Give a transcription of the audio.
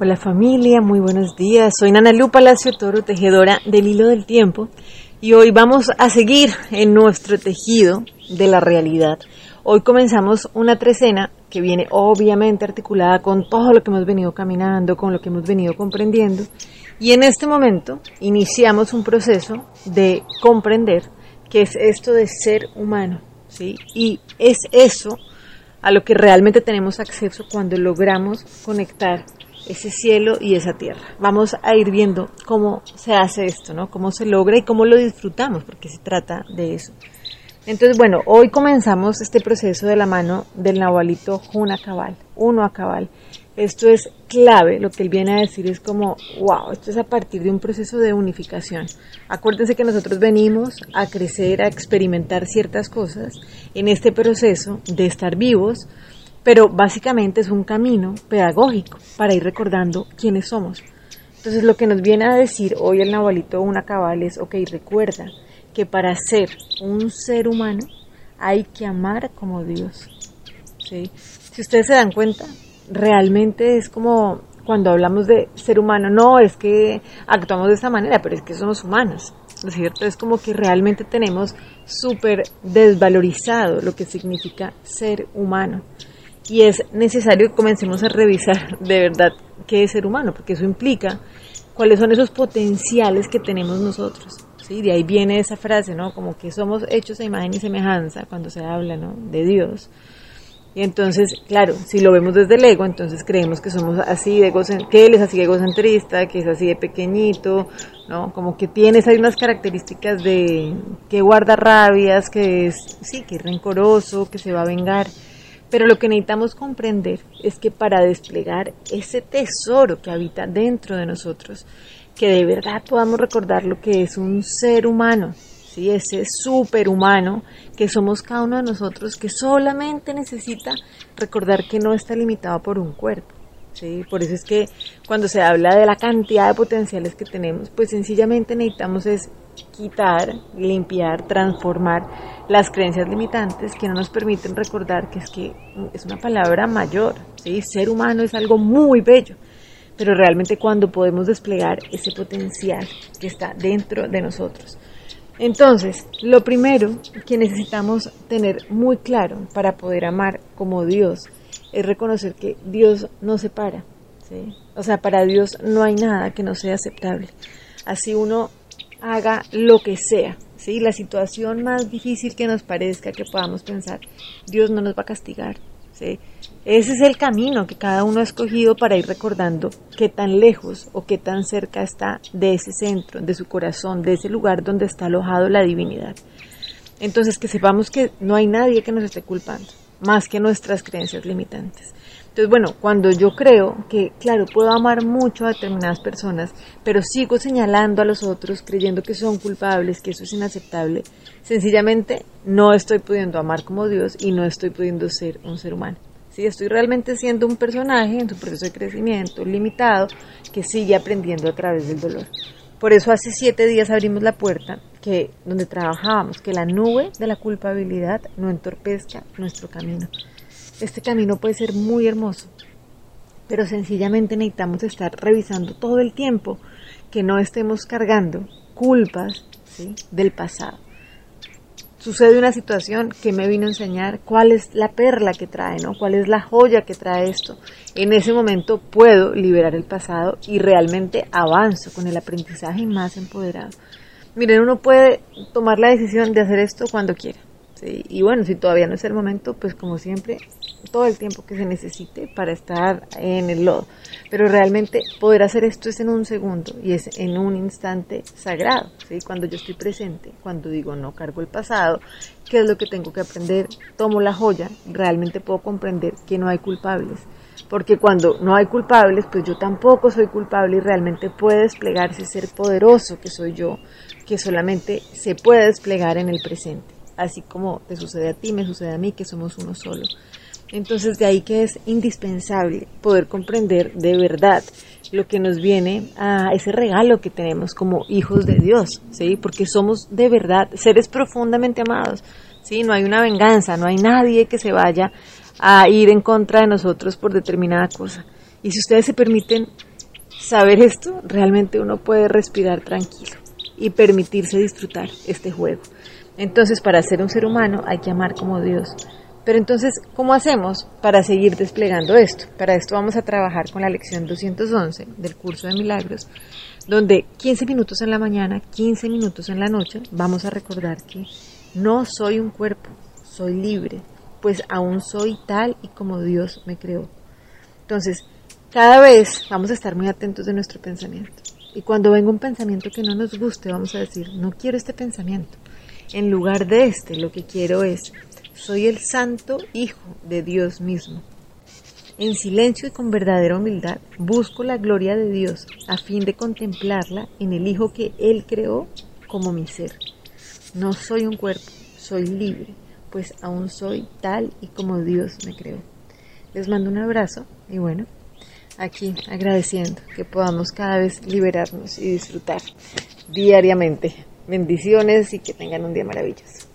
Hola familia, muy buenos días. Soy Nana Lu Palacio Toro, tejedora del hilo del tiempo, y hoy vamos a seguir en nuestro tejido de la realidad. Hoy comenzamos una trecena que viene obviamente articulada con todo lo que hemos venido caminando, con lo que hemos venido comprendiendo, y en este momento iniciamos un proceso de comprender qué es esto de ser humano, ¿sí? Y es eso a lo que realmente tenemos acceso cuando logramos conectar ese cielo y esa tierra. Vamos a ir viendo cómo se hace esto, ¿no? Cómo se logra y cómo lo disfrutamos, porque se trata de eso. Entonces, bueno, hoy comenzamos este proceso de la mano del Nahualito Juna Cabal, uno a cabal. Esto es clave, lo que él viene a decir es como, wow, esto es a partir de un proceso de unificación. Acuérdense que nosotros venimos a crecer, a experimentar ciertas cosas en este proceso de estar vivos, pero básicamente es un camino pedagógico para ir recordando quiénes somos. Entonces lo que nos viene a decir hoy el Nahualito una cabal es, ok, recuerda que para ser un ser humano hay que amar como Dios. ¿sí? Si ustedes se dan cuenta, realmente es como cuando hablamos de ser humano, no es que actuamos de esa manera, pero es que somos humanos. ¿no es cierto? Es como que realmente tenemos súper desvalorizado lo que significa ser humano y es necesario que comencemos a revisar de verdad qué es ser humano, porque eso implica cuáles son esos potenciales que tenemos nosotros. ¿sí? De ahí viene esa frase, ¿no? Como que somos hechos a imagen y semejanza cuando se habla, ¿no? De Dios. Y entonces, claro, si lo vemos desde el ego, entonces creemos que somos así de que él es así de egocentrista, que es así de pequeñito, ¿no? Como que tiene unas características de que guarda rabias, que es, sí, que es rencoroso, que se va a vengar. Pero lo que necesitamos comprender es que para desplegar ese tesoro que habita dentro de nosotros, que de verdad podamos recordar lo que es un ser humano, ¿sí? ese superhumano que somos cada uno de nosotros, que solamente necesita recordar que no está limitado por un cuerpo. ¿sí? Por eso es que cuando se habla de la cantidad de potenciales que tenemos, pues sencillamente necesitamos es quitar, limpiar, transformar las creencias limitantes que no nos permiten recordar que es que es una palabra mayor, ¿sí? ser humano es algo muy bello, pero realmente cuando podemos desplegar ese potencial que está dentro de nosotros. Entonces, lo primero que necesitamos tener muy claro para poder amar como Dios es reconocer que Dios no se para. ¿sí? O sea, para Dios no hay nada que no sea aceptable. Así uno haga lo que sea, ¿sí? La situación más difícil que nos parezca, que podamos pensar, Dios no nos va a castigar, ¿sí? Ese es el camino que cada uno ha escogido para ir recordando qué tan lejos o qué tan cerca está de ese centro, de su corazón, de ese lugar donde está alojado la divinidad. Entonces, que sepamos que no hay nadie que nos esté culpando, más que nuestras creencias limitantes. Entonces, bueno, cuando yo creo que, claro, puedo amar mucho a determinadas personas, pero sigo señalando a los otros creyendo que son culpables, que eso es inaceptable, sencillamente no estoy pudiendo amar como Dios y no estoy pudiendo ser un ser humano. Sí, estoy realmente siendo un personaje en su proceso de crecimiento limitado que sigue aprendiendo a través del dolor. Por eso hace siete días abrimos la puerta que donde trabajábamos, que la nube de la culpabilidad no entorpezca nuestro camino. Este camino puede ser muy hermoso, pero sencillamente necesitamos estar revisando todo el tiempo que no estemos cargando culpas del pasado. Sucede una situación que me vino a enseñar cuál es la perla que trae, ¿no? cuál es la joya que trae esto. En ese momento puedo liberar el pasado y realmente avanzo con el aprendizaje más empoderado. Miren, uno puede tomar la decisión de hacer esto cuando quiera. Y bueno, si todavía no es el momento, pues como siempre, todo el tiempo que se necesite para estar en el lodo. Pero realmente poder hacer esto es en un segundo y es en un instante sagrado, ¿sí? Cuando yo estoy presente, cuando digo no cargo el pasado, ¿qué es lo que tengo que aprender? Tomo la joya, realmente puedo comprender que no hay culpables. Porque cuando no hay culpables, pues yo tampoco soy culpable y realmente puede desplegarse ser poderoso que soy yo, que solamente se puede desplegar en el presente así como te sucede a ti, me sucede a mí, que somos uno solo. Entonces de ahí que es indispensable poder comprender de verdad lo que nos viene a ese regalo que tenemos como hijos de Dios, ¿sí? Porque somos de verdad seres profundamente amados, ¿sí? No hay una venganza, no hay nadie que se vaya a ir en contra de nosotros por determinada cosa. Y si ustedes se permiten saber esto, realmente uno puede respirar tranquilo y permitirse disfrutar este juego. Entonces, para ser un ser humano hay que amar como Dios. Pero entonces, ¿cómo hacemos para seguir desplegando esto? Para esto vamos a trabajar con la lección 211 del curso de milagros, donde 15 minutos en la mañana, 15 minutos en la noche, vamos a recordar que no soy un cuerpo, soy libre, pues aún soy tal y como Dios me creó. Entonces, cada vez vamos a estar muy atentos de nuestro pensamiento. Y cuando venga un pensamiento que no nos guste, vamos a decir, no quiero este pensamiento. En lugar de este, lo que quiero es, soy el santo Hijo de Dios mismo. En silencio y con verdadera humildad busco la gloria de Dios a fin de contemplarla en el Hijo que Él creó como mi ser. No soy un cuerpo, soy libre, pues aún soy tal y como Dios me creó. Les mando un abrazo y bueno, aquí agradeciendo que podamos cada vez liberarnos y disfrutar diariamente. Bendiciones y que tengan un día maravilloso.